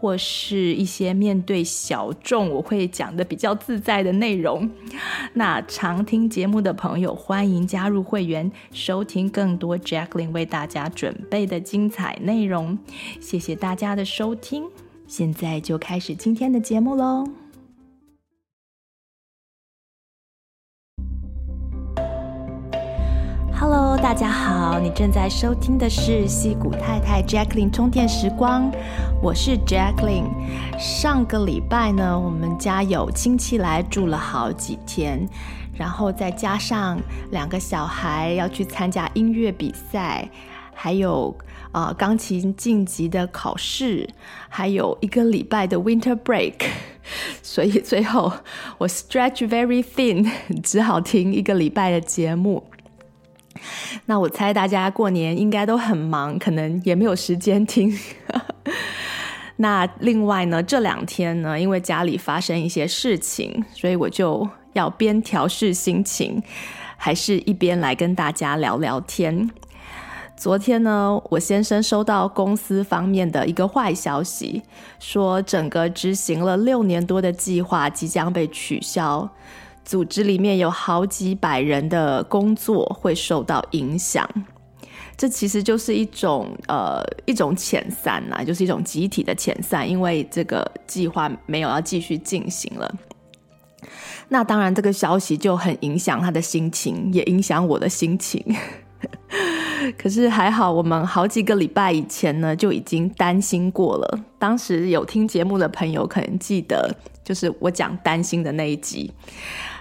或是一些面对小众，我会讲的比较自在的内容。那常听节目的朋友，欢迎加入会员，收听更多 Jacqueline 为大家准备的精彩内容。谢谢大家的收听，现在就开始今天的节目喽。Hello，大家好，你正在收听的是戏骨太太 Jacqueline 充电时光，我是 Jacqueline。上个礼拜呢，我们家有亲戚来住了好几天，然后再加上两个小孩要去参加音乐比赛，还有呃钢琴晋级的考试，还有一个礼拜的 Winter Break，所以最后我 stretch very thin，只好听一个礼拜的节目。那我猜大家过年应该都很忙，可能也没有时间听。那另外呢，这两天呢，因为家里发生一些事情，所以我就要边调试心情，还是一边来跟大家聊聊天。昨天呢，我先生收到公司方面的一个坏消息，说整个执行了六年多的计划即将被取消。组织里面有好几百人的工作会受到影响，这其实就是一种呃一种遣散啦，就是一种集体的遣散，因为这个计划没有要继续进行了。那当然，这个消息就很影响他的心情，也影响我的心情。可是还好，我们好几个礼拜以前呢就已经担心过了。当时有听节目的朋友可能记得，就是我讲担心的那一集。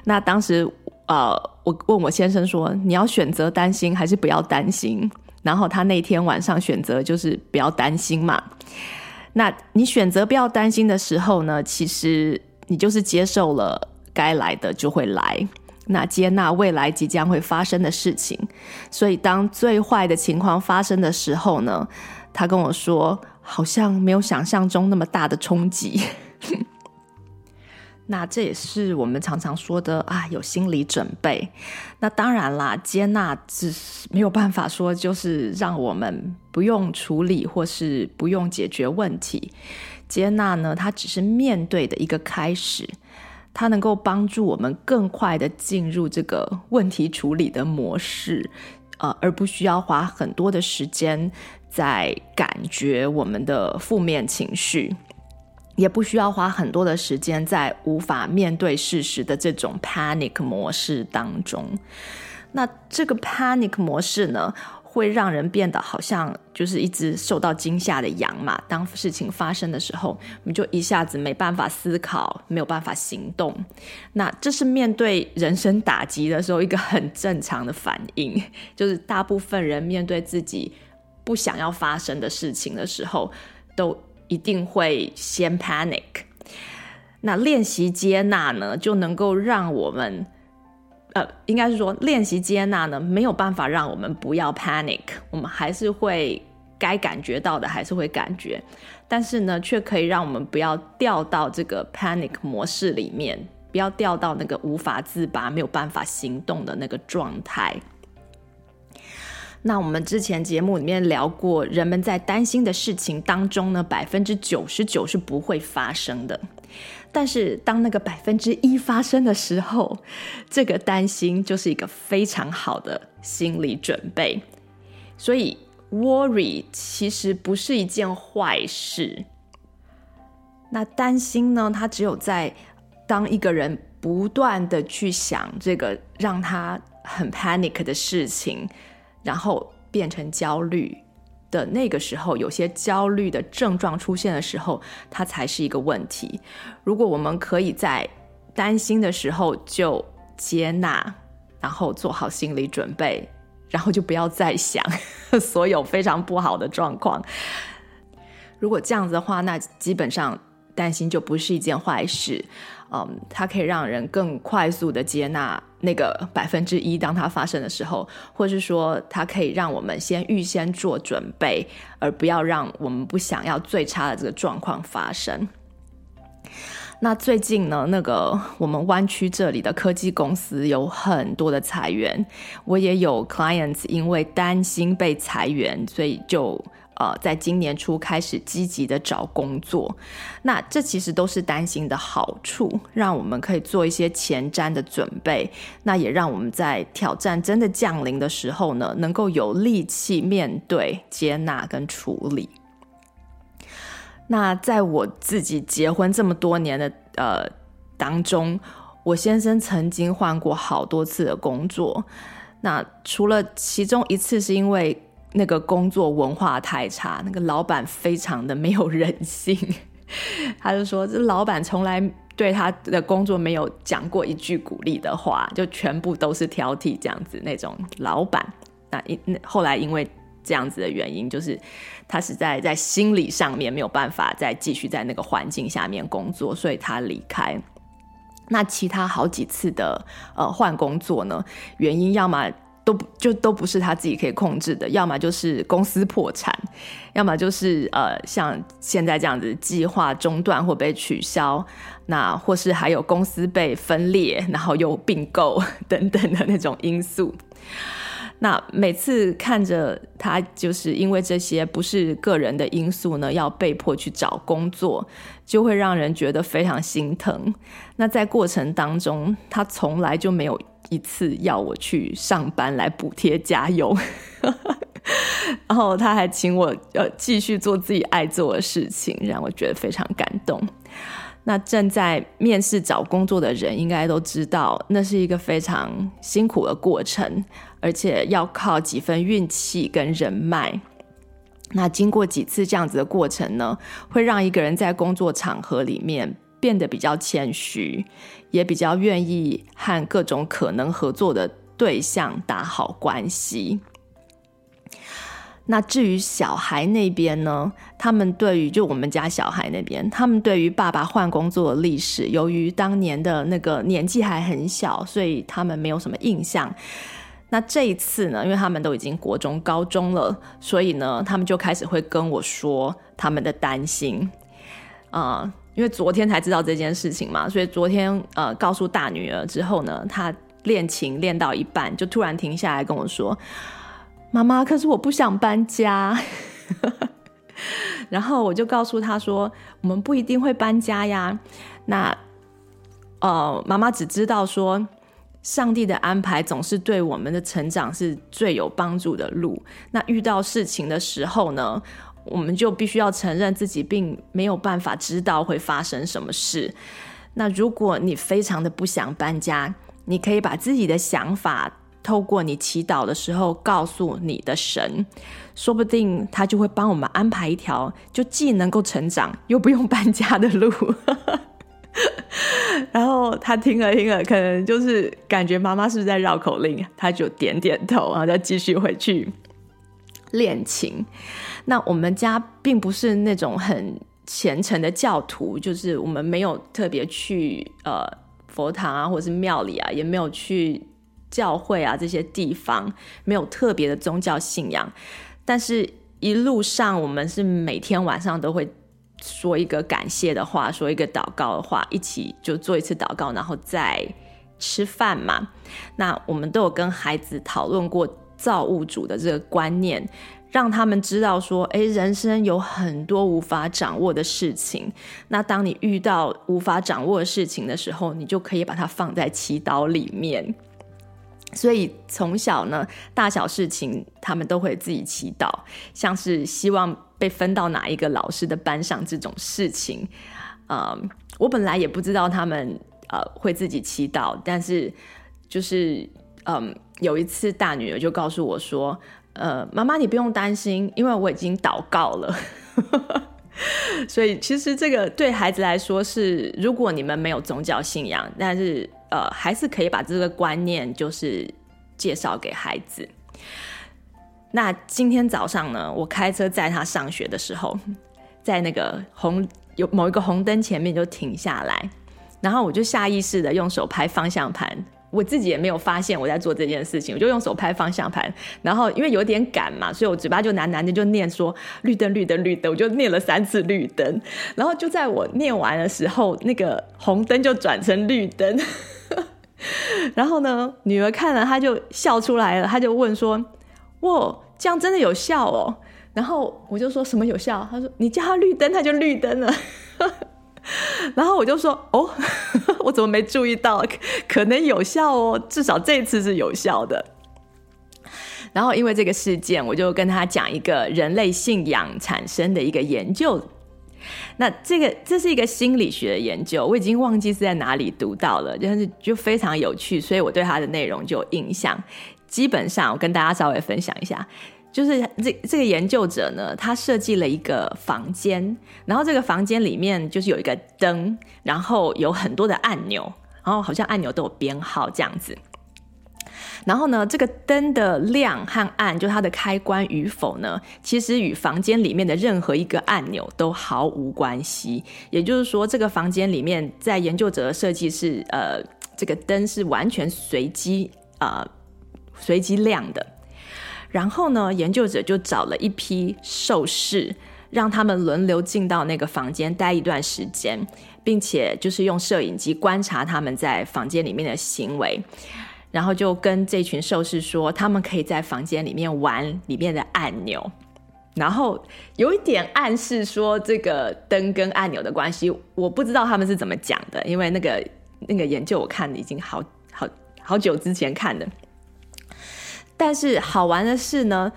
那当时，呃，我问我先生说：“你要选择担心还是不要担心？”然后他那天晚上选择就是不要担心嘛。那你选择不要担心的时候呢，其实你就是接受了该来的就会来。那接纳未来即将会发生的事情，所以当最坏的情况发生的时候呢，他跟我说，好像没有想象中那么大的冲击。那这也是我们常常说的啊，有心理准备。那当然啦，接纳只是没有办法说就是让我们不用处理或是不用解决问题。接纳呢，它只是面对的一个开始。它能够帮助我们更快地进入这个问题处理的模式，呃，而不需要花很多的时间在感觉我们的负面情绪，也不需要花很多的时间在无法面对事实的这种 panic 模式当中。那这个 panic 模式呢，会让人变得好像就是一只受到惊吓的羊嘛。当事情发生的时候，我们就一下子没办法思考，没有办法行动。那这是面对人生打击的时候一个很正常的反应，就是大部分人面对自己不想要发生的事情的时候，都一定会先 panic。那练习接纳呢，就能够让我们。呃，应该是说练习接纳呢，没有办法让我们不要 panic，我们还是会该感觉到的还是会感觉，但是呢，却可以让我们不要掉到这个 panic 模式里面，不要掉到那个无法自拔、没有办法行动的那个状态。那我们之前节目里面聊过，人们在担心的事情当中呢，百分之九十九是不会发生的。但是当那个百分之一发生的时候，这个担心就是一个非常好的心理准备。所以 worry 其实不是一件坏事。那担心呢，它只有在当一个人不断的去想这个让他很 panic 的事情，然后变成焦虑。的那个时候，有些焦虑的症状出现的时候，它才是一个问题。如果我们可以在担心的时候就接纳，然后做好心理准备，然后就不要再想 所有非常不好的状况。如果这样子的话，那基本上担心就不是一件坏事。嗯，它可以让人更快速的接纳那个百分之一，当它发生的时候，或是说它可以让我们先预先做准备，而不要让我们不想要最差的这个状况发生。那最近呢，那个我们湾区这里的科技公司有很多的裁员，我也有 clients 因为担心被裁员，所以就。呃，在今年初开始积极的找工作，那这其实都是担心的好处，让我们可以做一些前瞻的准备，那也让我们在挑战真的降临的时候呢，能够有力气面对、接纳跟处理。那在我自己结婚这么多年的呃当中，我先生曾经换过好多次的工作，那除了其中一次是因为。那个工作文化太差，那个老板非常的没有人性，他就说这老板从来对他的工作没有讲过一句鼓励的话，就全部都是挑剔这样子那种老板。那因后来因为这样子的原因，就是他实在在心理上面没有办法再继续在那个环境下面工作，所以他离开。那其他好几次的呃换工作呢，原因要么。都就都不是他自己可以控制的，要么就是公司破产，要么就是呃像现在这样子计划中断或被取消，那或是还有公司被分裂，然后又并购 等等的那种因素。那每次看着他就是因为这些不是个人的因素呢，要被迫去找工作，就会让人觉得非常心疼。那在过程当中，他从来就没有。一次要我去上班来补贴家用，然后他还请我呃继续做自己爱做的事情，让我觉得非常感动。那正在面试找工作的人应该都知道，那是一个非常辛苦的过程，而且要靠几分运气跟人脉。那经过几次这样子的过程呢，会让一个人在工作场合里面变得比较谦虚。也比较愿意和各种可能合作的对象打好关系。那至于小孩那边呢？他们对于就我们家小孩那边，他们对于爸爸换工作的历史，由于当年的那个年纪还很小，所以他们没有什么印象。那这一次呢，因为他们都已经国中、高中了，所以呢，他们就开始会跟我说他们的担心啊。因为昨天才知道这件事情嘛，所以昨天呃告诉大女儿之后呢，她练琴练到一半就突然停下来跟我说：“妈妈，可是我不想搬家。”然后我就告诉她说：“我们不一定会搬家呀。那呃，妈妈只知道说，上帝的安排总是对我们的成长是最有帮助的路。那遇到事情的时候呢？”我们就必须要承认自己并没有办法知道会发生什么事。那如果你非常的不想搬家，你可以把自己的想法透过你祈祷的时候告诉你的神，说不定他就会帮我们安排一条就既能够成长又不用搬家的路。然后他听了听了，可能就是感觉妈妈是不是在绕口令，他就点点头，然后再继续回去练琴。那我们家并不是那种很虔诚的教徒，就是我们没有特别去呃佛堂啊，或者是庙里啊，也没有去教会啊这些地方，没有特别的宗教信仰。但是一路上，我们是每天晚上都会说一个感谢的话，说一个祷告的话，一起就做一次祷告，然后再吃饭嘛。那我们都有跟孩子讨论过造物主的这个观念。让他们知道说，诶，人生有很多无法掌握的事情。那当你遇到无法掌握的事情的时候，你就可以把它放在祈祷里面。所以从小呢，大小事情他们都会自己祈祷，像是希望被分到哪一个老师的班上这种事情。呃，我本来也不知道他们呃会自己祈祷，但是就是嗯，有一次大女儿就告诉我说。呃，妈妈，你不用担心，因为我已经祷告了。所以，其实这个对孩子来说是，如果你们没有宗教信仰，但是呃，还是可以把这个观念就是介绍给孩子。那今天早上呢，我开车载他上学的时候，在那个红有某一个红灯前面就停下来，然后我就下意识的用手拍方向盘。我自己也没有发现我在做这件事情，我就用手拍方向盘，然后因为有点赶嘛，所以我嘴巴就喃喃的就念说绿灯绿灯绿灯，我就念了三次绿灯，然后就在我念完的时候，那个红灯就转成绿灯，然后呢，女儿看了她就笑出来了，她就问说：“哇，这样真的有效哦？”然后我就说什么有效？她说：“你叫它绿灯，它就绿灯了。” 然后我就说：“哦，我怎么没注意到？可能有效哦，至少这次是有效的。”然后因为这个事件，我就跟他讲一个人类信仰产生的一个研究。那这个这是一个心理学的研究，我已经忘记是在哪里读到了，但是就非常有趣，所以我对它的内容就有印象。基本上，我跟大家稍微分享一下。就是这这个研究者呢，他设计了一个房间，然后这个房间里面就是有一个灯，然后有很多的按钮，然后好像按钮都有编号这样子。然后呢，这个灯的亮和暗，就它的开关与否呢，其实与房间里面的任何一个按钮都毫无关系。也就是说，这个房间里面在研究者的设计是，呃，这个灯是完全随机啊，呃，随机亮的。然后呢，研究者就找了一批兽士，让他们轮流进到那个房间待一段时间，并且就是用摄影机观察他们在房间里面的行为，然后就跟这群兽士说，他们可以在房间里面玩里面的按钮，然后有一点暗示说这个灯跟按钮的关系，我不知道他们是怎么讲的，因为那个那个研究我看已经好好好久之前看的。但是好玩的是呢，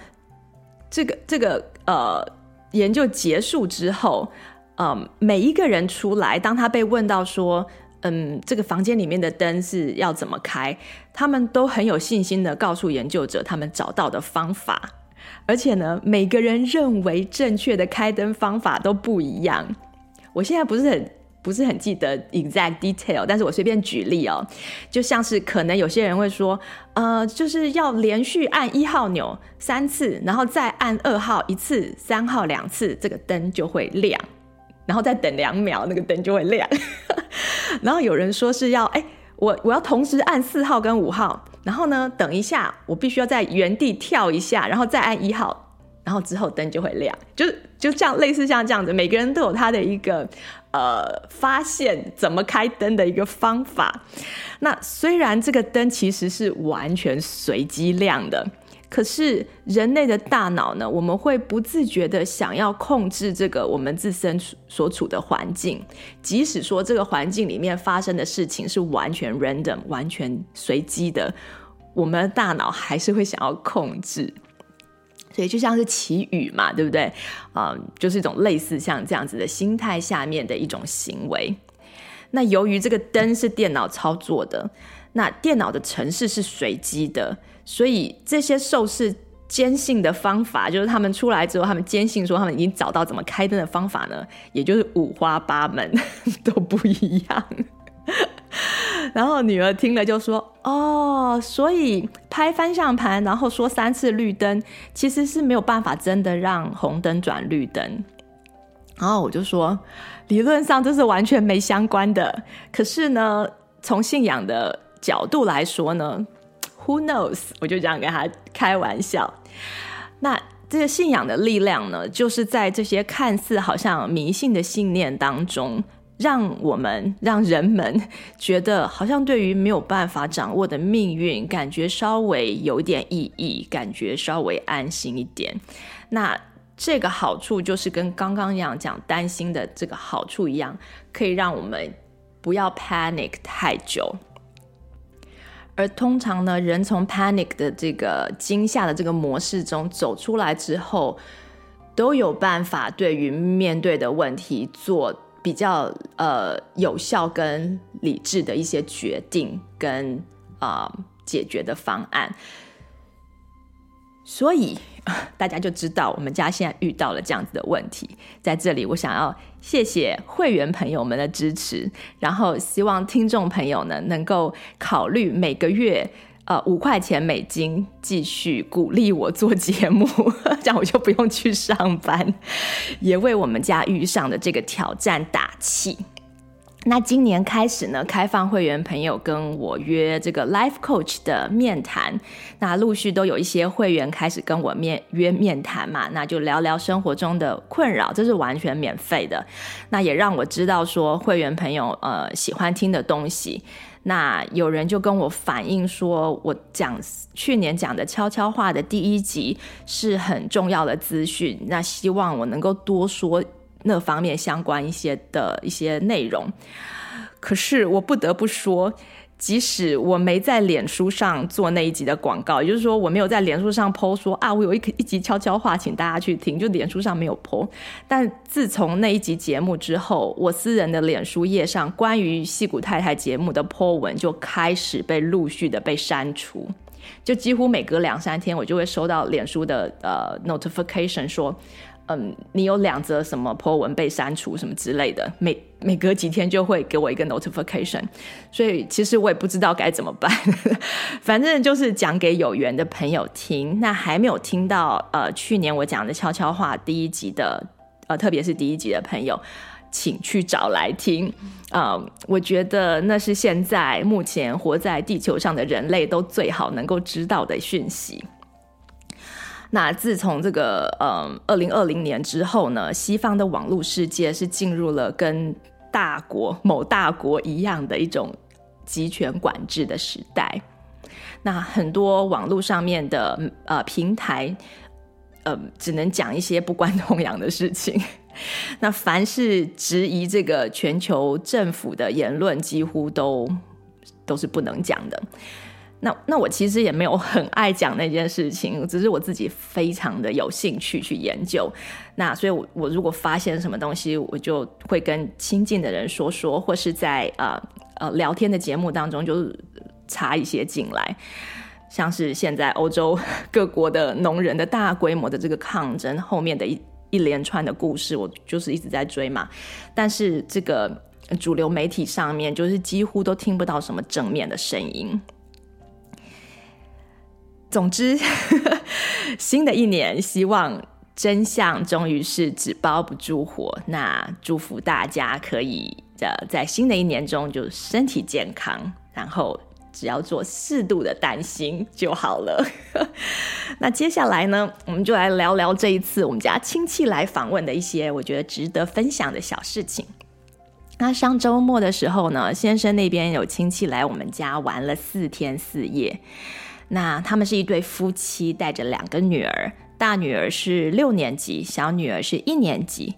这个这个呃研究结束之后，呃，每一个人出来，当他被问到说，嗯，这个房间里面的灯是要怎么开，他们都很有信心的告诉研究者他们找到的方法，而且呢，每个人认为正确的开灯方法都不一样。我现在不是很。不是很记得 exact detail，但是我随便举例哦，就像是可能有些人会说，呃，就是要连续按一号钮三次，然后再按二号一次，三号两次，这个灯就会亮，然后再等两秒，那个灯就会亮。然后有人说是要，哎，我我要同时按四号跟五号，然后呢，等一下，我必须要在原地跳一下，然后再按一号。然后之后灯就会亮，就就这样类似像这样子，每个人都有他的一个呃发现怎么开灯的一个方法。那虽然这个灯其实是完全随机亮的，可是人类的大脑呢，我们会不自觉的想要控制这个我们自身所处的环境，即使说这个环境里面发生的事情是完全 random、完全随机的，我们的大脑还是会想要控制。所以就像是祈雨嘛，对不对？嗯，就是一种类似像这样子的心态下面的一种行为。那由于这个灯是电脑操作的，那电脑的程式是随机的，所以这些兽士坚信的方法，就是他们出来之后，他们坚信说他们已经找到怎么开灯的方法呢，也就是五花八门，都不一样。然后女儿听了就说：“哦，所以拍方向盘，然后说三次绿灯，其实是没有办法真的让红灯转绿灯。”然后我就说：“理论上这是完全没相关的。可是呢，从信仰的角度来说呢，Who knows？” 我就这样跟他开玩笑。那这个信仰的力量呢，就是在这些看似好像迷信的信念当中。让我们让人们觉得好像对于没有办法掌握的命运，感觉稍微有点意义，感觉稍微安心一点。那这个好处就是跟刚刚一样讲担心的这个好处一样，可以让我们不要 panic 太久。而通常呢，人从 panic 的这个惊吓的这个模式中走出来之后，都有办法对于面对的问题做。比较呃有效跟理智的一些决定跟啊、解决的方案，所以 大家就知道我们家现在遇到了这样子的问题。在这里，我想要谢谢会员朋友们的支持，然后希望听众朋友呢能够考虑每个月呃五块钱美金继续鼓励我做节目，这样我就不用去上班，也为我们家遇上的这个挑战打气。那今年开始呢，开放会员朋友跟我约这个 Life Coach 的面谈，那陆续都有一些会员开始跟我面约面谈嘛，那就聊聊生活中的困扰，这是完全免费的。那也让我知道说会员朋友呃喜欢听的东西。那有人就跟我反映说，我讲去年讲的悄悄话的第一集是很重要的资讯，那希望我能够多说。那方面相关一些的一些内容，可是我不得不说，即使我没在脸书上做那一集的广告，也就是说我没有在脸书上 po 说啊，我有一一集悄悄话，请大家去听，就脸书上没有 po。但自从那一集节目之后，我私人的脸书页上关于矽谷太太节目的 po 文就开始被陆续的被删除，就几乎每隔两三天，我就会收到脸书的呃 notification 说。嗯，你有两则什么 po 文被删除什么之类的，每每隔几天就会给我一个 notification，所以其实我也不知道该怎么办，反正就是讲给有缘的朋友听。那还没有听到呃去年我讲的悄悄话第一集的呃，特别是第一集的朋友，请去找来听啊，呃，我觉得那是现在目前活在地球上的人类都最好能够知道的讯息。那自从这个呃二零二零年之后呢，西方的网络世界是进入了跟大国某大国一样的一种集权管制的时代。那很多网络上面的呃平台，呃只能讲一些不关痛痒的事情。那凡是质疑这个全球政府的言论，几乎都都是不能讲的。那那我其实也没有很爱讲那件事情，只是我自己非常的有兴趣去研究。那所以我，我如果发现什么东西，我就会跟亲近的人说说，或是在呃呃聊天的节目当中就是插一些进来。像是现在欧洲 各国的农人的大规模的这个抗争后面的一一连串的故事，我就是一直在追嘛。但是这个主流媒体上面就是几乎都听不到什么正面的声音。总之，新的一年，希望真相终于是纸包不住火。那祝福大家可以在新的一年中就身体健康，然后只要做适度的担心就好了。那接下来呢，我们就来聊聊这一次我们家亲戚来访问的一些我觉得值得分享的小事情。那上周末的时候呢，先生那边有亲戚来我们家玩了四天四夜。那他们是一对夫妻，带着两个女儿，大女儿是六年级，小女儿是一年级。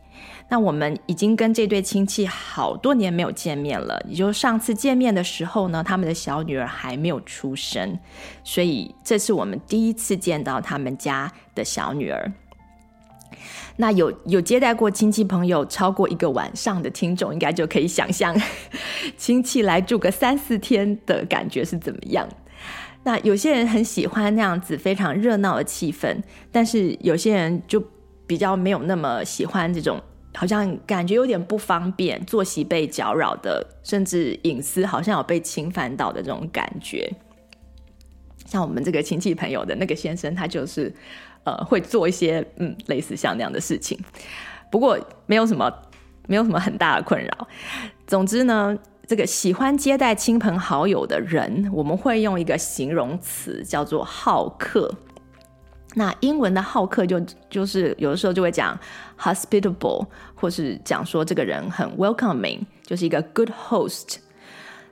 那我们已经跟这对亲戚好多年没有见面了，也就上次见面的时候呢，他们的小女儿还没有出生，所以这是我们第一次见到他们家的小女儿。那有有接待过亲戚朋友超过一个晚上的听众，应该就可以想象亲戚来住个三四天的感觉是怎么样。那有些人很喜欢那样子非常热闹的气氛，但是有些人就比较没有那么喜欢这种，好像感觉有点不方便，作息被搅扰的，甚至隐私好像有被侵犯到的这种感觉。像我们这个亲戚朋友的那个先生，他就是呃会做一些嗯类似像那样的事情，不过没有什么没有什么很大的困扰。总之呢。这个喜欢接待亲朋好友的人，我们会用一个形容词叫做好客。那英文的好客就就是有的时候就会讲 hospitable，或是讲说这个人很 welcoming，就是一个 good host。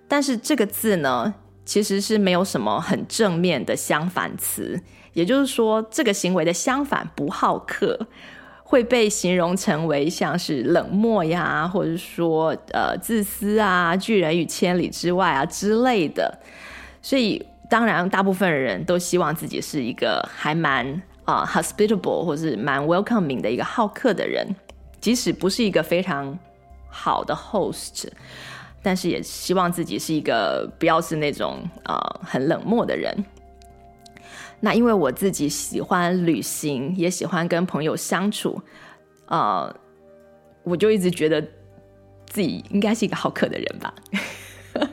但是这个字呢，其实是没有什么很正面的相反词，也就是说，这个行为的相反不好客。会被形容成为像是冷漠呀，或者说呃自私啊、拒人于千里之外啊之类的。所以当然，大部分人都希望自己是一个还蛮啊、hospitable 或是蛮 welcoming 的一个好客的人，即使不是一个非常好的 host，但是也希望自己是一个不要是那种啊、很冷漠的人。那因为我自己喜欢旅行，也喜欢跟朋友相处，呃，我就一直觉得自己应该是一个好客的人吧。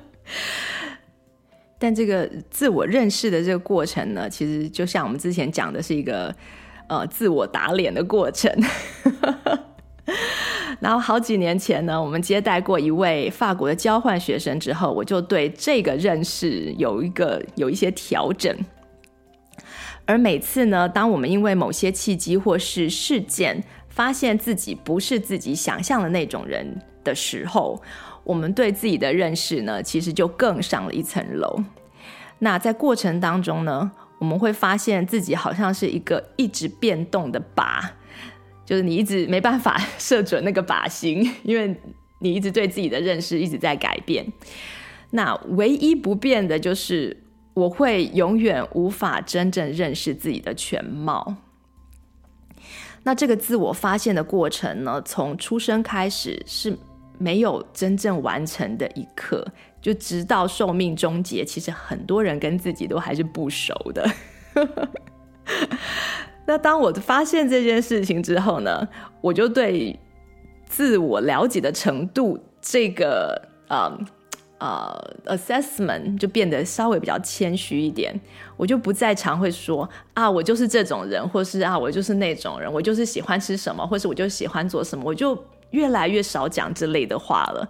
但这个自我认识的这个过程呢，其实就像我们之前讲的是一个呃自我打脸的过程。然后好几年前呢，我们接待过一位法国的交换学生之后，我就对这个认识有一个有一些调整。而每次呢，当我们因为某些契机或是事件，发现自己不是自己想象的那种人的时候，我们对自己的认识呢，其实就更上了一层楼。那在过程当中呢，我们会发现自己好像是一个一直变动的靶。就是你一直没办法射准那个靶心，因为你一直对自己的认识一直在改变。那唯一不变的就是，我会永远无法真正认识自己的全貌。那这个自我发现的过程呢，从出生开始是没有真正完成的一刻，就直到寿命终结，其实很多人跟自己都还是不熟的。那当我发现这件事情之后呢，我就对自我了解的程度这个呃呃 assessment 就变得稍微比较谦虚一点。我就不再常会说啊，我就是这种人，或是啊，我就是那种人，我就是喜欢吃什么，或是我就喜欢做什么，我就越来越少讲这类的话了。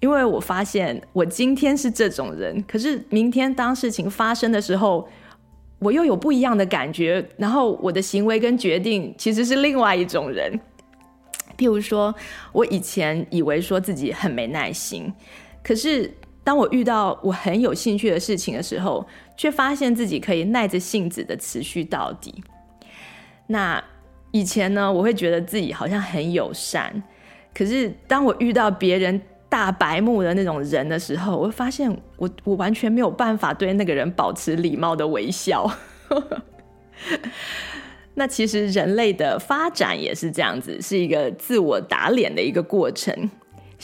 因为我发现我今天是这种人，可是明天当事情发生的时候。我又有不一样的感觉，然后我的行为跟决定其实是另外一种人。譬如说，我以前以为说自己很没耐心，可是当我遇到我很有兴趣的事情的时候，却发现自己可以耐着性子的持续到底。那以前呢，我会觉得自己好像很友善，可是当我遇到别人大白目的那种人的时候，我会发现我我完全没有办法对那个人保持礼貌的微笑。那其实人类的发展也是这样子，是一个自我打脸的一个过程。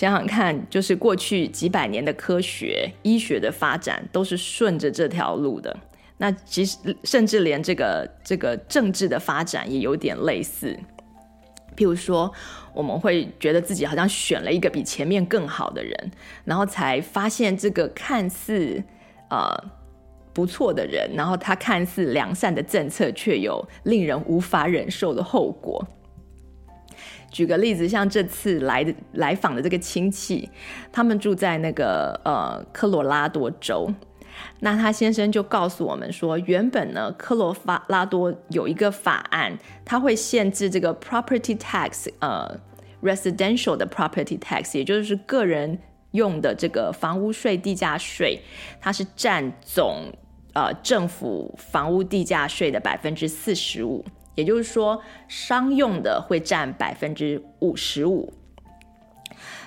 想想看，就是过去几百年的科学、医学的发展都是顺着这条路的。那其实甚至连这个这个政治的发展也有点类似。譬如说，我们会觉得自己好像选了一个比前面更好的人，然后才发现这个看似呃不错的人，然后他看似良善的政策，却有令人无法忍受的后果。举个例子，像这次来的来访的这个亲戚，他们住在那个呃科罗拉多州。那他先生就告诉我们说，原本呢，科罗拉多有一个法案，它会限制这个 property tax，呃，residential 的 property tax，也就是个人用的这个房屋税、地价税，它是占总呃政府房屋地价税的百分之四十五，也就是说，商用的会占百分之五十五。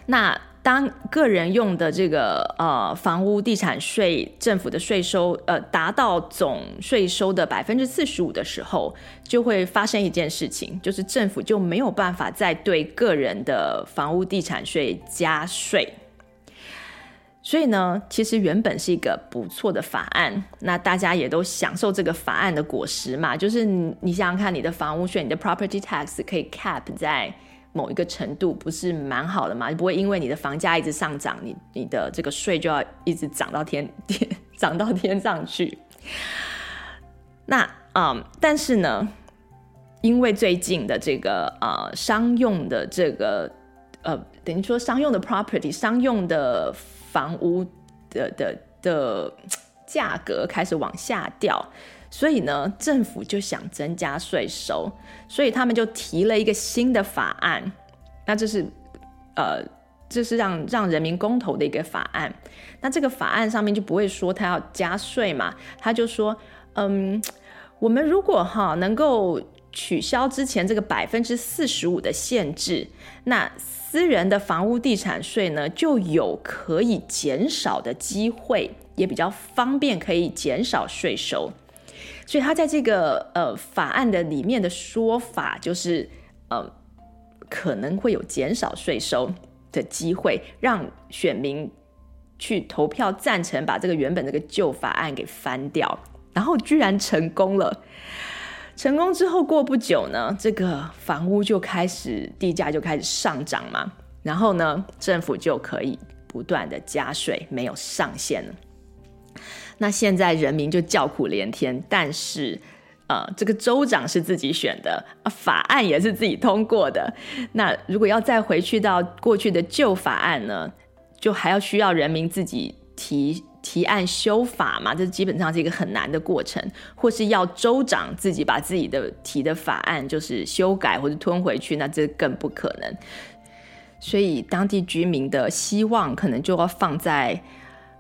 那当个人用的这个呃房屋地产税政府的税收呃达到总税收的百分之四十五的时候，就会发生一件事情，就是政府就没有办法再对个人的房屋地产税加税。所以呢，其实原本是一个不错的法案，那大家也都享受这个法案的果实嘛，就是你你想想看，你的房屋税，你的 property tax 可以 cap 在。某一个程度不是蛮好的嘛？不会因为你的房价一直上涨，你你的这个税就要一直涨到天天 涨到天上去。那嗯，但是呢，因为最近的这个呃商用的这个呃等于说商用的 property 商用的房屋的的的价格开始往下掉。所以呢，政府就想增加税收，所以他们就提了一个新的法案。那这是，呃，这是让让人民公投的一个法案。那这个法案上面就不会说他要加税嘛，他就说，嗯，我们如果哈能够取消之前这个百分之四十五的限制，那私人的房屋地产税呢就有可以减少的机会，也比较方便，可以减少税收。所以他在这个呃法案的里面的说法就是，呃，可能会有减少税收的机会，让选民去投票赞成把这个原本这个旧法案给翻掉，然后居然成功了。成功之后过不久呢，这个房屋就开始地价就开始上涨嘛，然后呢，政府就可以不断的加税，没有上限了。那现在人民就叫苦连天，但是，呃，这个州长是自己选的，法案也是自己通过的。那如果要再回去到过去的旧法案呢，就还要需要人民自己提提案修法嘛？这基本上是一个很难的过程，或是要州长自己把自己的提的法案就是修改或者吞回去，那这更不可能。所以当地居民的希望可能就要放在。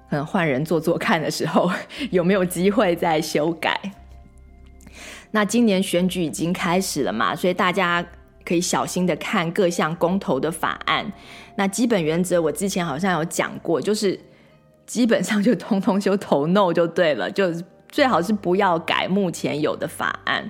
可能，换人做做看的时候，有没有机会再修改？那今年选举已经开始了嘛，所以大家可以小心的看各项公投的法案。那基本原则我之前好像有讲过，就是基本上就通通就投 no 就对了，就最好是不要改目前有的法案。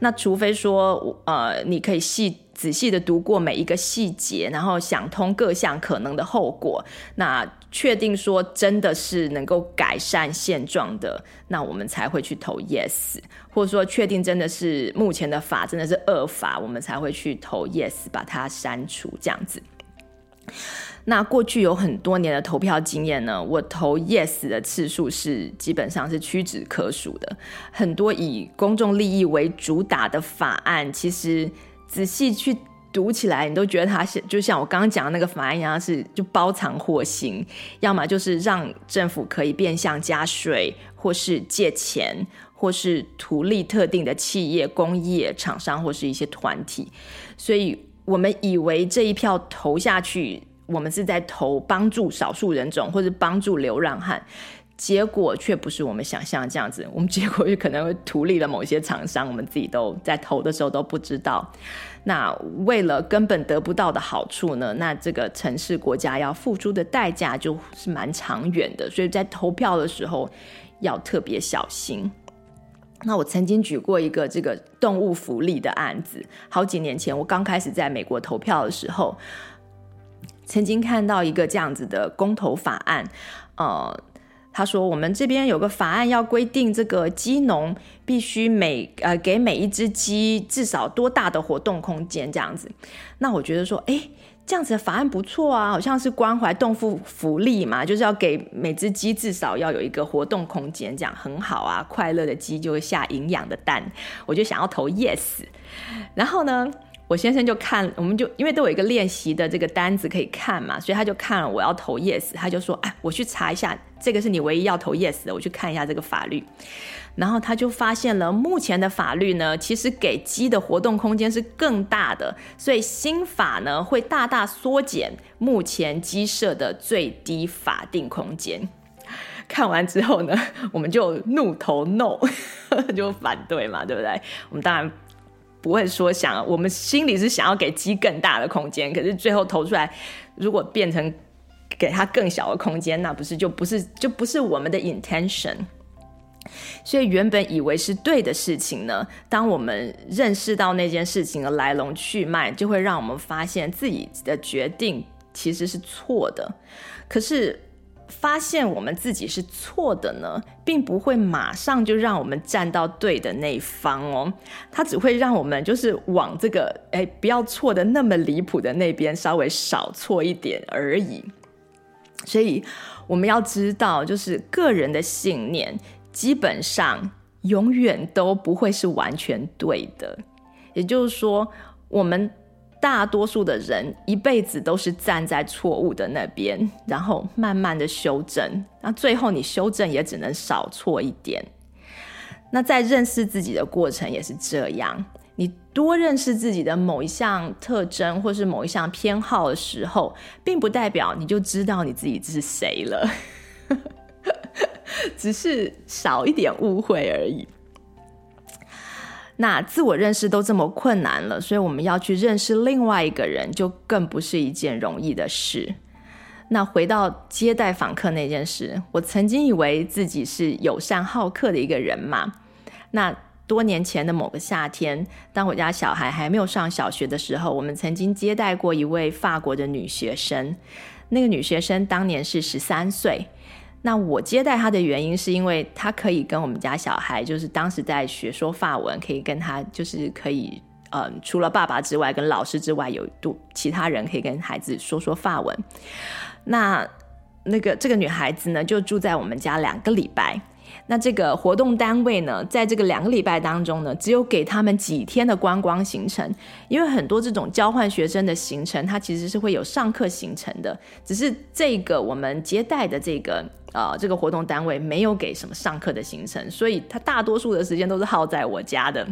那除非说，呃，你可以细。仔细的读过每一个细节，然后想通各项可能的后果，那确定说真的是能够改善现状的，那我们才会去投 yes，或者说确定真的是目前的法真的是恶法，我们才会去投 yes，把它删除这样子。那过去有很多年的投票经验呢，我投 yes 的次数是基本上是屈指可数的。很多以公众利益为主打的法案，其实。仔细去读起来，你都觉得它是就像我刚刚讲的那个法案一样，是就包藏祸心，要么就是让政府可以变相加税，或是借钱，或是图利特定的企业、工业、厂商或是一些团体。所以我们以为这一票投下去，我们是在投帮助少数人种或者帮助流浪汉。结果却不是我们想象这样子，我们结果就可能会图利了某些厂商，我们自己都在投的时候都不知道。那为了根本得不到的好处呢，那这个城市国家要付出的代价就是蛮长远的，所以在投票的时候要特别小心。那我曾经举过一个这个动物福利的案子，好几年前我刚开始在美国投票的时候，曾经看到一个这样子的公投法案，呃。他说：“我们这边有个法案要规定，这个鸡农必须每呃给每一只鸡至少多大的活动空间这样子。那我觉得说，哎，这样子的法案不错啊，好像是关怀动物福利嘛，就是要给每只鸡至少要有一个活动空间，这样很好啊。快乐的鸡就会下营养的蛋，我就想要投 yes。然后呢，我先生就看，我们就因为都有一个练习的这个单子可以看嘛，所以他就看了我要投 yes，他就说，哎，我去查一下。”这个是你唯一要投 yes 的，我去看一下这个法律，然后他就发现了目前的法律呢，其实给鸡的活动空间是更大的，所以新法呢会大大缩减目前鸡舍的最低法定空间。看完之后呢，我们就怒投 no，就反对嘛，对不对？我们当然不会说想，我们心里是想要给鸡更大的空间，可是最后投出来，如果变成。给它更小的空间，那不是就不是就不是我们的 intention。所以原本以为是对的事情呢，当我们认识到那件事情的来龙去脉，就会让我们发现自己的决定其实是错的。可是发现我们自己是错的呢，并不会马上就让我们站到对的那一方哦，它只会让我们就是往这个哎不要错的那么离谱的那边稍微少错一点而已。所以我们要知道，就是个人的信念基本上永远都不会是完全对的。也就是说，我们大多数的人一辈子都是站在错误的那边，然后慢慢的修正。那最后你修正也只能少错一点。那在认识自己的过程也是这样。你多认识自己的某一项特征，或是某一项偏好的时候，并不代表你就知道你自己是谁了，只是少一点误会而已。那自我认识都这么困难了，所以我们要去认识另外一个人，就更不是一件容易的事。那回到接待访客那件事，我曾经以为自己是友善好客的一个人嘛，那。多年前的某个夏天，当我家小孩还没有上小学的时候，我们曾经接待过一位法国的女学生。那个女学生当年是十三岁。那我接待他的原因，是因为他可以跟我们家小孩，就是当时在学说法文，可以跟他，就是可以，嗯，除了爸爸之外，跟老师之外，有多其他人可以跟孩子说说法文。那那个这个女孩子呢，就住在我们家两个礼拜。那这个活动单位呢，在这个两个礼拜当中呢，只有给他们几天的观光行程，因为很多这种交换学生的行程，它其实是会有上课行程的，只是这个我们接待的这个呃这个活动单位没有给什么上课的行程，所以他大多数的时间都是耗在我家的。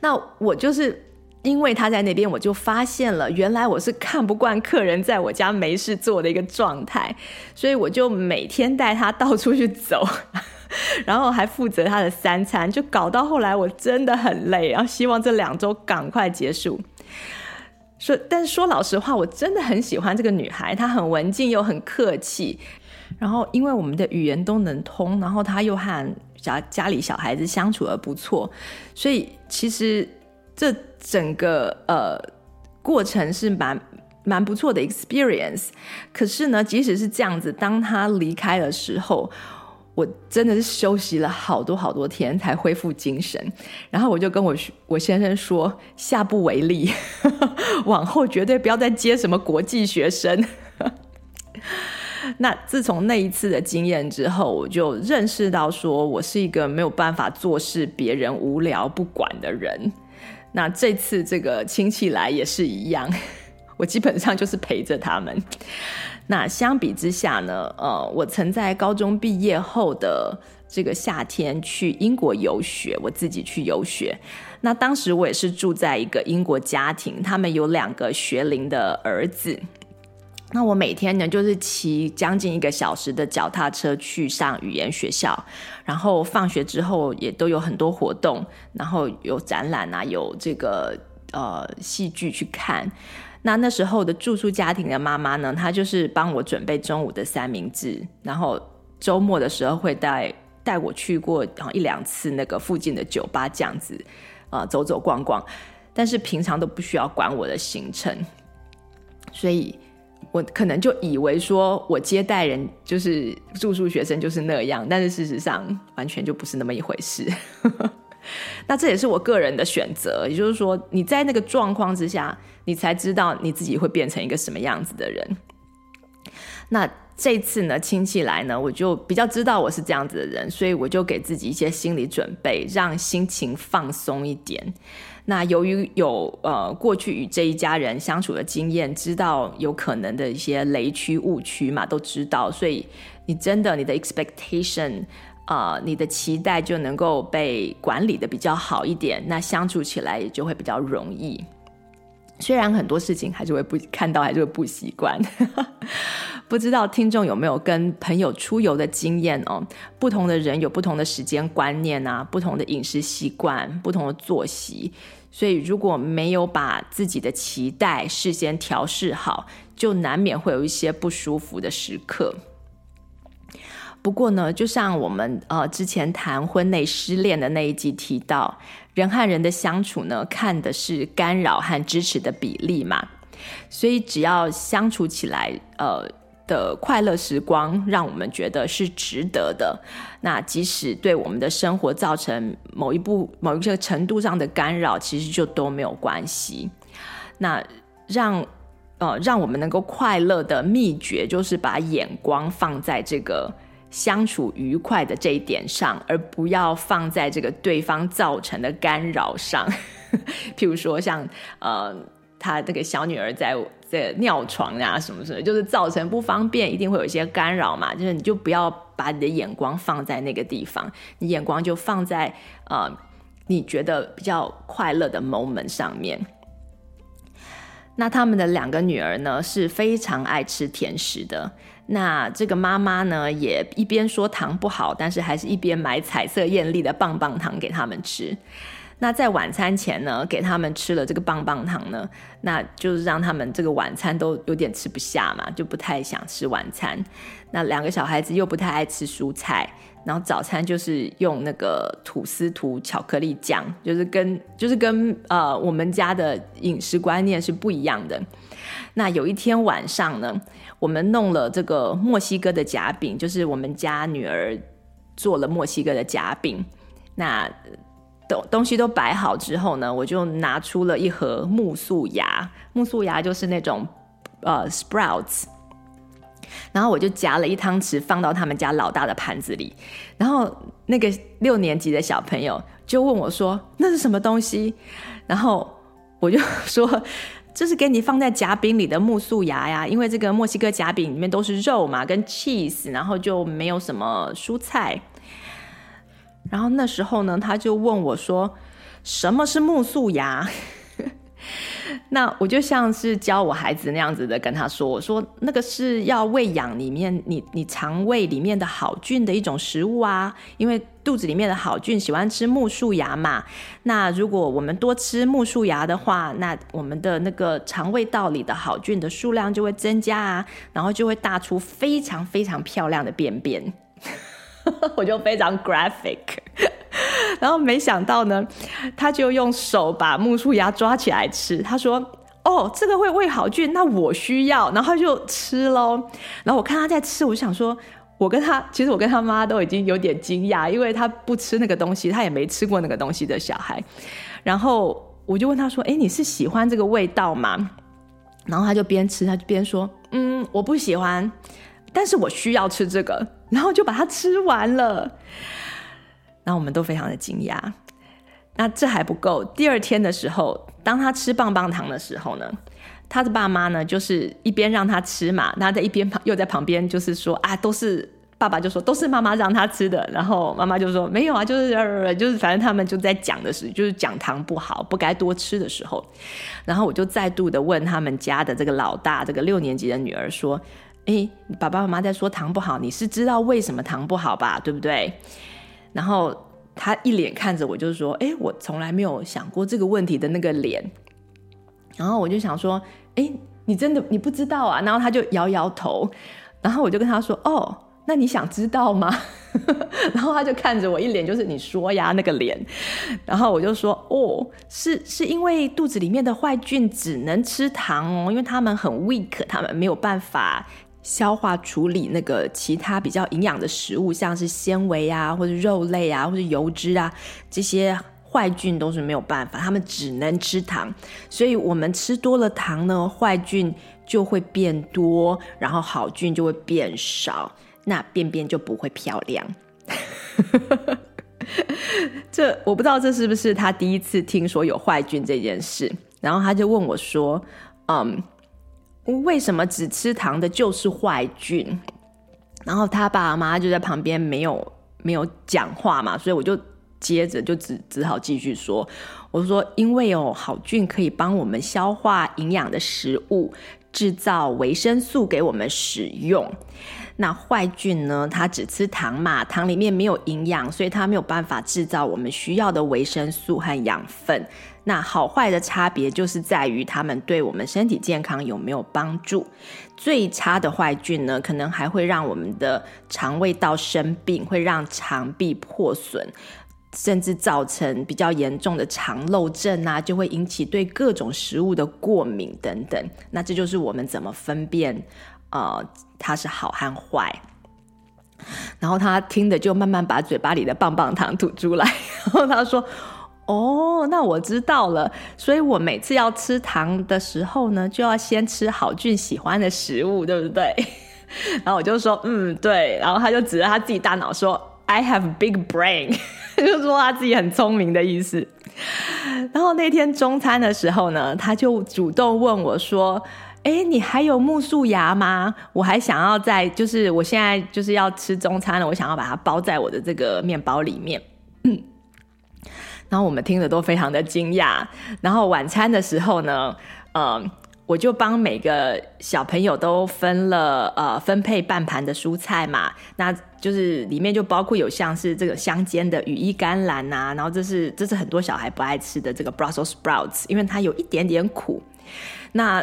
那我就是。因为他在那边，我就发现了，原来我是看不惯客人在我家没事做的一个状态，所以我就每天带他到处去走，然后还负责他的三餐，就搞到后来我真的很累，然后希望这两周赶快结束。说，但是说老实话，我真的很喜欢这个女孩，她很文静又很客气，然后因为我们的语言都能通，然后他又和家家里小孩子相处的不错，所以其实。这整个呃过程是蛮蛮不错的 experience，可是呢，即使是这样子，当他离开的时候，我真的是休息了好多好多天才恢复精神。然后我就跟我我先生说，下不为例，往后绝对不要再接什么国际学生。那自从那一次的经验之后，我就认识到说我是一个没有办法做事别人无聊不管的人。那这次这个亲戚来也是一样，我基本上就是陪着他们。那相比之下呢，呃，我曾在高中毕业后的这个夏天去英国游学，我自己去游学。那当时我也是住在一个英国家庭，他们有两个学龄的儿子。那我每天呢，就是骑将近一个小时的脚踏车去上语言学校，然后放学之后也都有很多活动，然后有展览啊，有这个呃戏剧去看。那那时候的住宿家庭的妈妈呢，她就是帮我准备中午的三明治，然后周末的时候会带带我去过一两次那个附近的酒吧这样子，呃，走走逛逛，但是平常都不需要管我的行程，所以。我可能就以为说，我接待人就是住宿学生就是那样，但是事实上完全就不是那么一回事。那这也是我个人的选择，也就是说，你在那个状况之下，你才知道你自己会变成一个什么样子的人。那这次呢，亲戚来呢，我就比较知道我是这样子的人，所以我就给自己一些心理准备，让心情放松一点。那由于有呃过去与这一家人相处的经验，知道有可能的一些雷区误区嘛，都知道，所以你真的你的 expectation 啊、你的期待就能够被管理的比较好一点，那相处起来也就会比较容易。虽然很多事情还是会不看到，还是会不习惯。不知道听众有没有跟朋友出游的经验哦？不同的人有不同的时间观念啊，不同的饮食习惯，不同的作息，所以如果没有把自己的期待事先调试好，就难免会有一些不舒服的时刻。不过呢，就像我们呃之前谈婚内失恋的那一集提到，人和人的相处呢，看的是干扰和支持的比例嘛，所以只要相处起来呃的快乐时光，让我们觉得是值得的，那即使对我们的生活造成某一部某一个程度上的干扰，其实就都没有关系。那让呃让我们能够快乐的秘诀，就是把眼光放在这个。相处愉快的这一点上，而不要放在这个对方造成的干扰上。譬如说像，呃，他这个小女儿在在尿床啊，什么什么，就是造成不方便，一定会有一些干扰嘛。就是你就不要把你的眼光放在那个地方，你眼光就放在呃你觉得比较快乐的 moment 上面。那他们的两个女儿呢，是非常爱吃甜食的。那这个妈妈呢，也一边说糖不好，但是还是一边买彩色艳丽的棒棒糖给他们吃。那在晚餐前呢，给他们吃了这个棒棒糖呢，那就是让他们这个晚餐都有点吃不下嘛，就不太想吃晚餐。那两个小孩子又不太爱吃蔬菜，然后早餐就是用那个吐司涂巧克力酱，就是跟就是跟呃我们家的饮食观念是不一样的。那有一天晚上呢，我们弄了这个墨西哥的夹饼，就是我们家女儿做了墨西哥的夹饼。那东东西都摆好之后呢，我就拿出了一盒木素芽。木素芽就是那种呃 sprouts，然后我就夹了一汤匙放到他们家老大的盘子里，然后那个六年级的小朋友就问我说：“那是什么东西？”然后我就 说：“这是给你放在夹饼里的木素芽呀，因为这个墨西哥夹饼里面都是肉嘛，跟 cheese，然后就没有什么蔬菜。”然后那时候呢，他就问我说：“什么是苜蓿芽？” 那我就像是教我孩子那样子的跟他说：“我说那个是要喂养里面你你肠胃里面的好菌的一种食物啊，因为肚子里面的好菌喜欢吃苜蓿芽嘛。那如果我们多吃苜蓿芽的话，那我们的那个肠胃道里的好菌的数量就会增加啊，然后就会大出非常非常漂亮的便便。” 我就非常 graphic。然后没想到呢，他就用手把苜蓿芽抓起来吃。他说：“哦，这个会喂好菌，那我需要。”然后就吃喽。然后我看他在吃，我想说，我跟他其实我跟他妈都已经有点惊讶，因为他不吃那个东西，他也没吃过那个东西的小孩。然后我就问他说：“哎，你是喜欢这个味道吗？”然后他就边吃，他就边说：“嗯，我不喜欢，但是我需要吃这个。”然后就把它吃完了。那我们都非常的惊讶。那这还不够，第二天的时候，当他吃棒棒糖的时候呢，他的爸妈呢，就是一边让他吃嘛，那在一边旁又在旁边就是说啊，都是爸爸就说都是妈妈让他吃的，然后妈妈就说没有啊，就是就是反正他们就在讲的是，就是讲糖不好，不该多吃的时候，然后我就再度的问他们家的这个老大，这个六年级的女儿说，诶，爸爸妈妈在说糖不好，你是知道为什么糖不好吧？对不对？然后他一脸看着我，就是说：“哎，我从来没有想过这个问题的那个脸。”然后我就想说：“哎，你真的你不知道啊？”然后他就摇摇头。然后我就跟他说：“哦，那你想知道吗？” 然后他就看着我，一脸就是你说呀那个脸。然后我就说：“哦，是是因为肚子里面的坏菌只能吃糖哦，因为他们很 weak，他们没有办法。”消化处理那个其他比较营养的食物，像是纤维啊，或者肉类啊，或者油脂啊，这些坏菌都是没有办法，他们只能吃糖。所以我们吃多了糖呢，坏菌就会变多，然后好菌就会变少，那便便就不会漂亮。这我不知道这是不是他第一次听说有坏菌这件事，然后他就问我说：“嗯。”为什么只吃糖的就是坏菌？然后他爸妈就在旁边没有没有讲话嘛，所以我就接着就只只好继续说，我说因为哦，好菌可以帮我们消化营养的食物，制造维生素给我们使用。那坏菌呢？它只吃糖嘛，糖里面没有营养，所以它没有办法制造我们需要的维生素和养分。那好坏的差别就是在于它们对我们身体健康有没有帮助。最差的坏菌呢，可能还会让我们的肠胃道生病，会让肠壁破损，甚至造成比较严重的肠漏症啊，就会引起对各种食物的过敏等等。那这就是我们怎么分辨，呃，它是好和坏。然后他听的就慢慢把嘴巴里的棒棒糖吐出来，然后他说。哦，那我知道了。所以我每次要吃糖的时候呢，就要先吃郝俊喜欢的食物，对不对？然后我就说，嗯，对。然后他就指着他自己大脑说，I have big brain，就说他自己很聪明的意思。然后那天中餐的时候呢，他就主动问我说，哎，你还有苜蓿芽吗？我还想要在，就是我现在就是要吃中餐了，我想要把它包在我的这个面包里面。然后我们听了都非常的惊讶。然后晚餐的时候呢，呃，我就帮每个小朋友都分了呃分配半盘的蔬菜嘛，那就是里面就包括有像是这个香煎的羽衣甘蓝呐、然后这是这是很多小孩不爱吃的这个 Brussels sprouts，因为它有一点点苦。那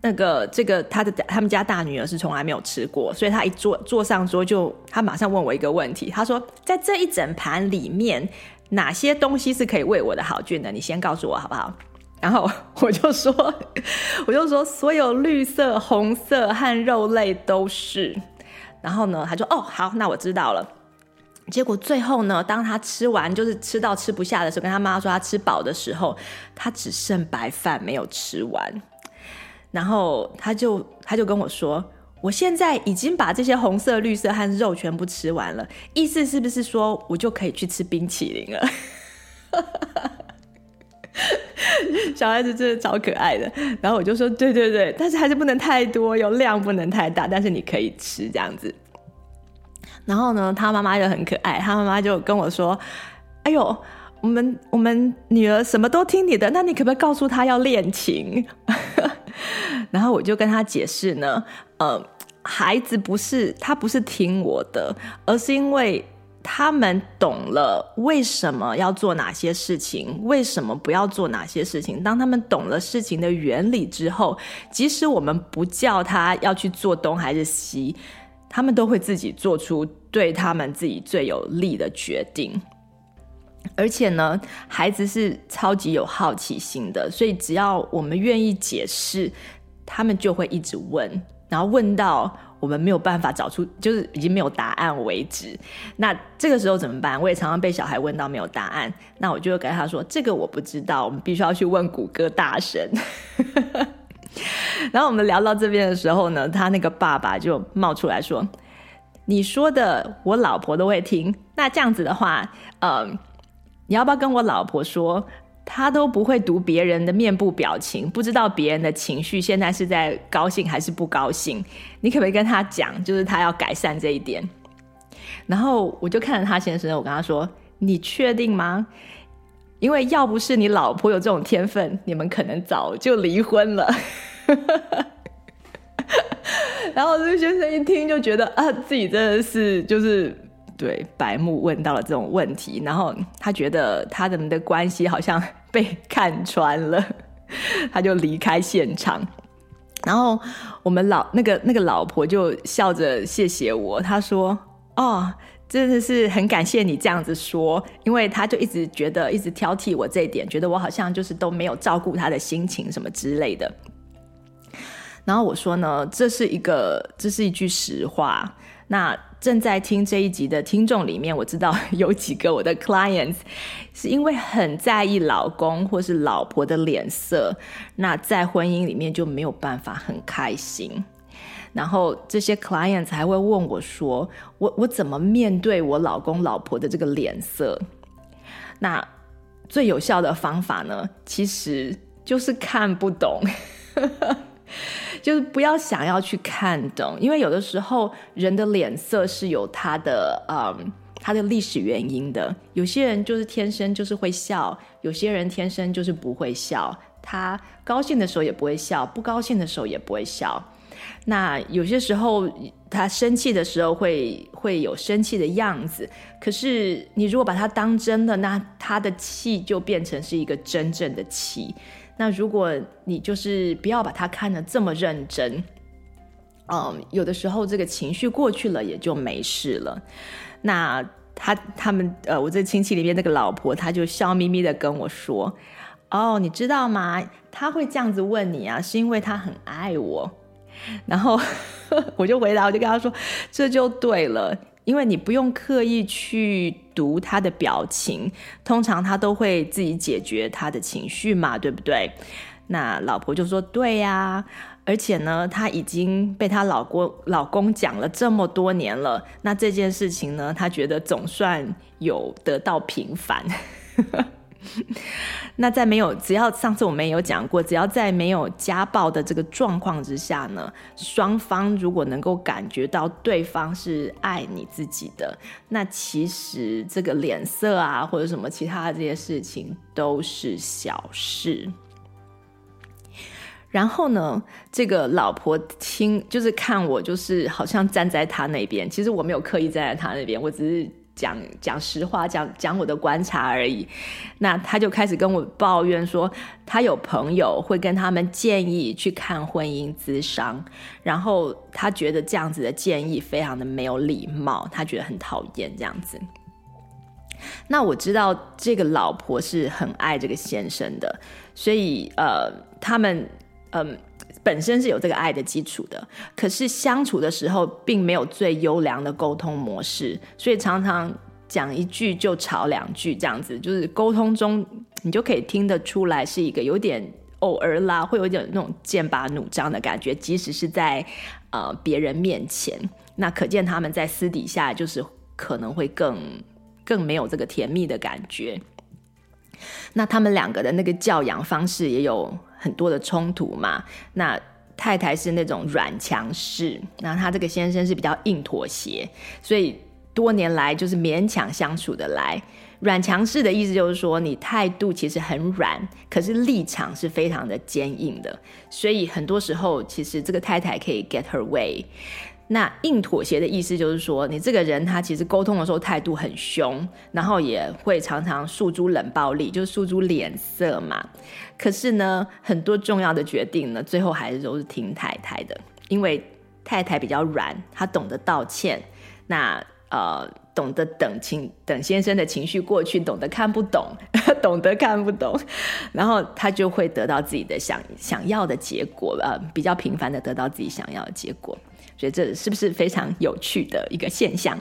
那个这个他的他们家大女儿是从来没有吃过，所以他一坐坐上桌就他马上问我一个问题，他说在这一整盘里面。哪些东西是可以喂我的好菌的？你先告诉我好不好？然后 我就说，我就说所有绿色、红色和肉类都是。然后呢，他说哦好，那我知道了。结果最后呢，当他吃完就是吃到吃不下的时候，跟他妈说他吃饱的时候，他只剩白饭没有吃完。然后他就他就跟我说，我现在已经把这些红色、绿色和肉全部吃完了，意思是不是说我就可以去吃冰淇淋了？小孩子真的超可爱的。然后我就说：对对对，但是还是不能太多，有量不能太大，但是你可以吃这样子。然后呢，他妈妈就很可爱，他妈妈就跟我说：“哎呦，我们我们女儿什么都听你的，那你可不可以告诉她要练琴？”然后我就跟他解释呢，呃，孩子不是他不是听我的，而是因为他们懂了为什么要做哪些事情，为什么不要做哪些事情。当他们懂了事情的原理之后，即使我们不叫他要去做东还是西。他们都会自己做出对他们自己最有利的决定，而且呢，孩子是超级有好奇心的，所以只要我们愿意解释，他们就会一直问，然后问到我们没有办法找出，就是已经没有答案为止。那这个时候怎么办？我也常常被小孩问到没有答案，那我就会跟他说：“这个我不知道，我们必须要去问谷歌大神。”然后我们聊到这边的时候呢，他那个爸爸就冒出来说：“你说的我老婆都会听，那这样子的话，呃，你要不要跟我老婆说，他都不会读别人的面部表情，不知道别人的情绪现在是在高兴还是不高兴？你可不可以跟他讲，就是他要改善这一点？”然后我就看着他先生，我跟他说：“你确定吗？因为要不是你老婆有这种天分，你们可能早就离婚了。”然后这个先生一听就觉得啊，自己真的是就是对白木问到了这种问题，然后他觉得他们的关系好像被看穿了，他就离开现场。然后我们老那个那个老婆就笑着谢谢我，她说：“哦，真的是很感谢你这样子说，因为他就一直觉得一直挑剔我这一点，觉得我好像就是都没有照顾他的心情什么之类的。”然后我说呢，这是一个，这是一句实话。那正在听这一集的听众里面，我知道有几个我的 clients 是因为很在意老公或是老婆的脸色，那在婚姻里面就没有办法很开心。然后这些 clients 还会问我说，我我怎么面对我老公老婆的这个脸色？那最有效的方法呢，其实就是看不懂。就是不要想要去看懂，因为有的时候人的脸色是有他的嗯，他的历史原因的。有些人就是天生就是会笑，有些人天生就是不会笑。他高兴的时候也不会笑，不高兴的时候也不会笑。那有些时候他生气的时候会会有生气的样子，可是你如果把他当真的，那他的气就变成是一个真正的气。那如果你就是不要把它看得这么认真，嗯，有的时候这个情绪过去了也就没事了。那他他们呃，我这亲戚里面那个老婆，她就笑眯眯的跟我说：“哦，你知道吗？他会这样子问你啊，是因为他很爱我。”然后 我就回答，我就跟他说：“这就对了。”因为你不用刻意去读他的表情，通常他都会自己解决他的情绪嘛，对不对？那老婆就说：“对呀，而且呢，他已经被他老公老公讲了这么多年了，那这件事情呢，他觉得总算有得到平反。” 那在没有，只要上次我们也有讲过，只要在没有家暴的这个状况之下呢，双方如果能够感觉到对方是爱你自己的，那其实这个脸色啊，或者什么其他的这些事情都是小事。然后呢，这个老婆听就是看我，就是好像站在他那边，其实我没有刻意站在他那边，我只是。讲讲实话，讲讲我的观察而已。那他就开始跟我抱怨说，他有朋友会跟他们建议去看婚姻咨商，然后他觉得这样子的建议非常的没有礼貌，他觉得很讨厌这样子。那我知道这个老婆是很爱这个先生的，所以呃，他们嗯。本身是有这个爱的基础的，可是相处的时候并没有最优良的沟通模式，所以常常讲一句就吵两句，这样子就是沟通中你就可以听得出来是一个有点偶尔啦，会有点那种剑拔弩张的感觉，即使是在呃别人面前，那可见他们在私底下就是可能会更更没有这个甜蜜的感觉。那他们两个的那个教养方式也有很多的冲突嘛。那太太是那种软强势，那他这个先生是比较硬妥协，所以多年来就是勉强相处得来。软强势的意思就是说，你态度其实很软，可是立场是非常的坚硬的，所以很多时候其实这个太太可以 get her way。那硬妥协的意思就是说，你这个人他其实沟通的时候态度很凶，然后也会常常诉诸冷暴力，就是诉诸脸色嘛。可是呢，很多重要的决定呢，最后还是都是听太太的，因为太太比较软，她懂得道歉，那呃懂得等情等先生的情绪过去，懂得看不懂，懂得看不懂，然后他就会得到自己的想想要的结果，呃，比较频繁的得到自己想要的结果。觉得这是不是非常有趣的一个现象？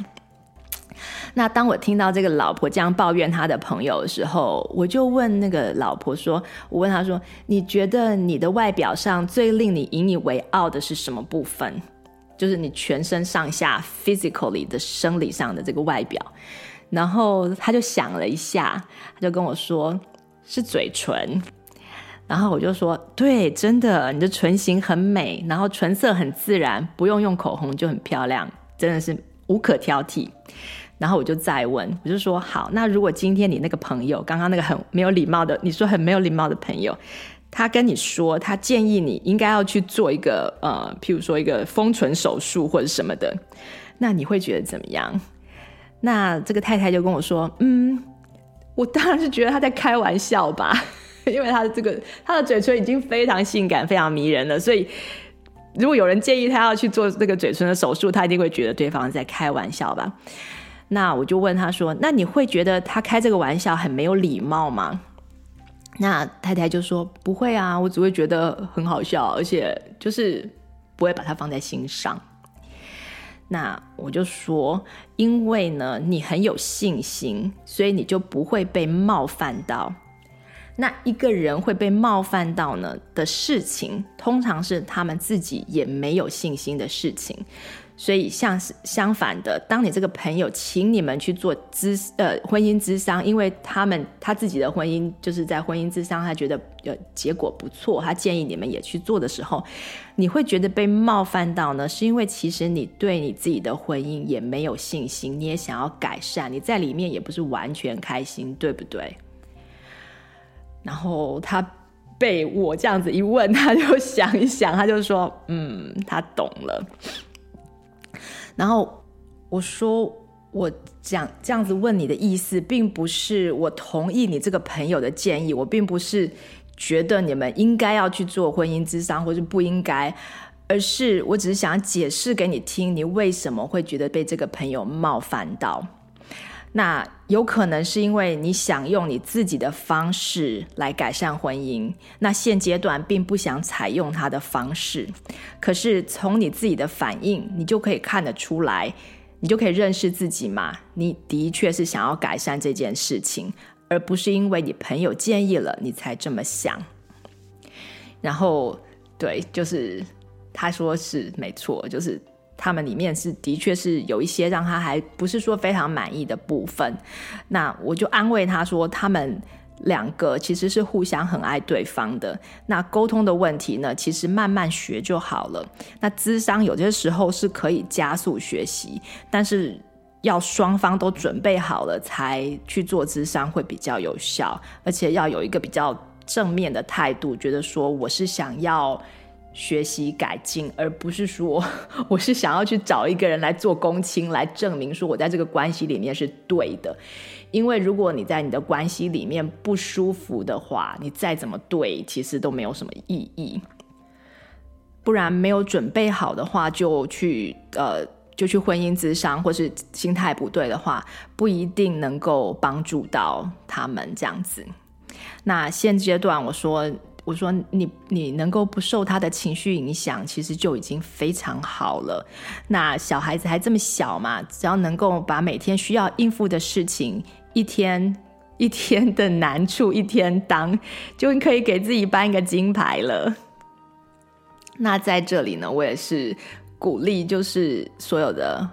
那当我听到这个老婆这样抱怨她的朋友的时候，我就问那个老婆说：“我问她说，你觉得你的外表上最令你引以为傲的是什么部分？就是你全身上下 physically 的生理上的这个外表。”然后她就想了一下，她就跟我说：“是嘴唇。”然后我就说，对，真的，你的唇形很美，然后唇色很自然，不用用口红就很漂亮，真的是无可挑剔。然后我就再问，我就说，好，那如果今天你那个朋友，刚刚那个很没有礼貌的，你说很没有礼貌的朋友，他跟你说，他建议你应该要去做一个呃，譬如说一个丰唇手术或者什么的，那你会觉得怎么样？那这个太太就跟我说，嗯，我当然是觉得他在开玩笑吧。因为他的这个，他的嘴唇已经非常性感、非常迷人了，所以如果有人建议他要去做这个嘴唇的手术，他一定会觉得对方在开玩笑吧？那我就问他说：“那你会觉得他开这个玩笑很没有礼貌吗？”那太太就说：“不会啊，我只会觉得很好笑，而且就是不会把它放在心上。”那我就说：“因为呢，你很有信心，所以你就不会被冒犯到。”那一个人会被冒犯到呢的事情，通常是他们自己也没有信心的事情。所以，像是相反的，当你这个朋友请你们去做咨呃婚姻咨商，因为他们他自己的婚姻就是在婚姻咨商，他觉得呃结果不错，他建议你们也去做的时候，你会觉得被冒犯到呢？是因为其实你对你自己的婚姻也没有信心，你也想要改善，你在里面也不是完全开心，对不对？然后他被我这样子一问，他就想一想，他就说：“嗯，他懂了。”然后我说：“我讲这样子问你的意思，并不是我同意你这个朋友的建议，我并不是觉得你们应该要去做婚姻咨商，或是不应该，而是我只是想解释给你听，你为什么会觉得被这个朋友冒犯到。”那有可能是因为你想用你自己的方式来改善婚姻，那现阶段并不想采用他的方式。可是从你自己的反应，你就可以看得出来，你就可以认识自己嘛。你的确是想要改善这件事情，而不是因为你朋友建议了你才这么想。然后，对，就是他说是没错，就是。他们里面是的确是有一些让他还不是说非常满意的部分，那我就安慰他说，他们两个其实是互相很爱对方的。那沟通的问题呢，其实慢慢学就好了。那智商有些时候是可以加速学习，但是要双方都准备好了才去做智商会比较有效，而且要有一个比较正面的态度，觉得说我是想要。学习改进，而不是说 我是想要去找一个人来做公亲，来证明说我在这个关系里面是对的。因为如果你在你的关系里面不舒服的话，你再怎么对，其实都没有什么意义。不然没有准备好的话，就去呃就去婚姻咨商，或是心态不对的话，不一定能够帮助到他们这样子。那现阶段我说。我说你你能够不受他的情绪影响，其实就已经非常好了。那小孩子还这么小嘛，只要能够把每天需要应付的事情一天 一天的难处一天当，就可以给自己颁一个金牌了。那在这里呢，我也是鼓励，就是所有的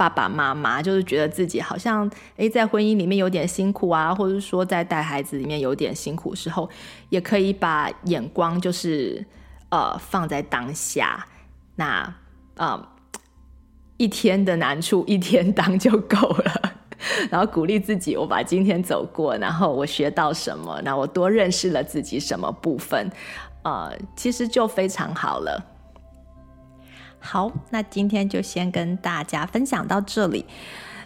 爸爸妈妈，就是觉得自己好像诶，在婚姻里面有点辛苦啊，或者说在带孩子里面有点辛苦时候，也可以把眼光就是呃放在当下，那呃一天的难处一天当就够了，然后鼓励自己，我把今天走过，然后我学到什么，那我多认识了自己什么部分。呃，其实就非常好了。好，那今天就先跟大家分享到这里。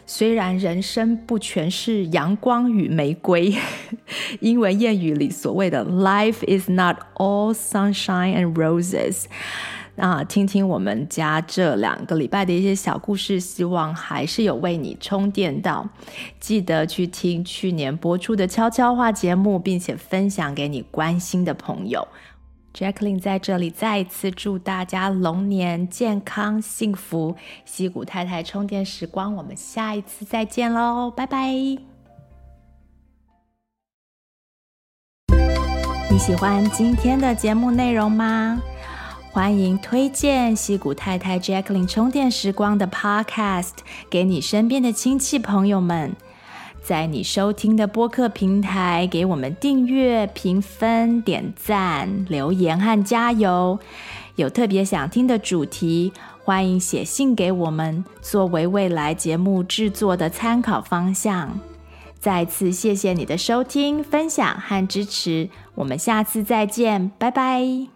虽然人生不全是阳光与玫瑰，英文谚语里所谓的 “Life is not all sunshine and roses”，那听听我们家这两个礼拜的一些小故事，希望还是有为你充电到。记得去听去年播出的悄悄话节目，并且分享给你关心的朋友。Jacqueline 在这里再一次祝大家龙年健康幸福，矽谷太太充电时光，我们下一次再见喽，拜拜！你喜欢今天的节目内容吗？欢迎推荐矽谷太太 Jacqueline 充电时光的 Podcast 给你身边的亲戚朋友们。在你收听的播客平台，给我们订阅、评分、点赞、留言和加油。有特别想听的主题，欢迎写信给我们，作为未来节目制作的参考方向。再次谢谢你的收听、分享和支持，我们下次再见，拜拜。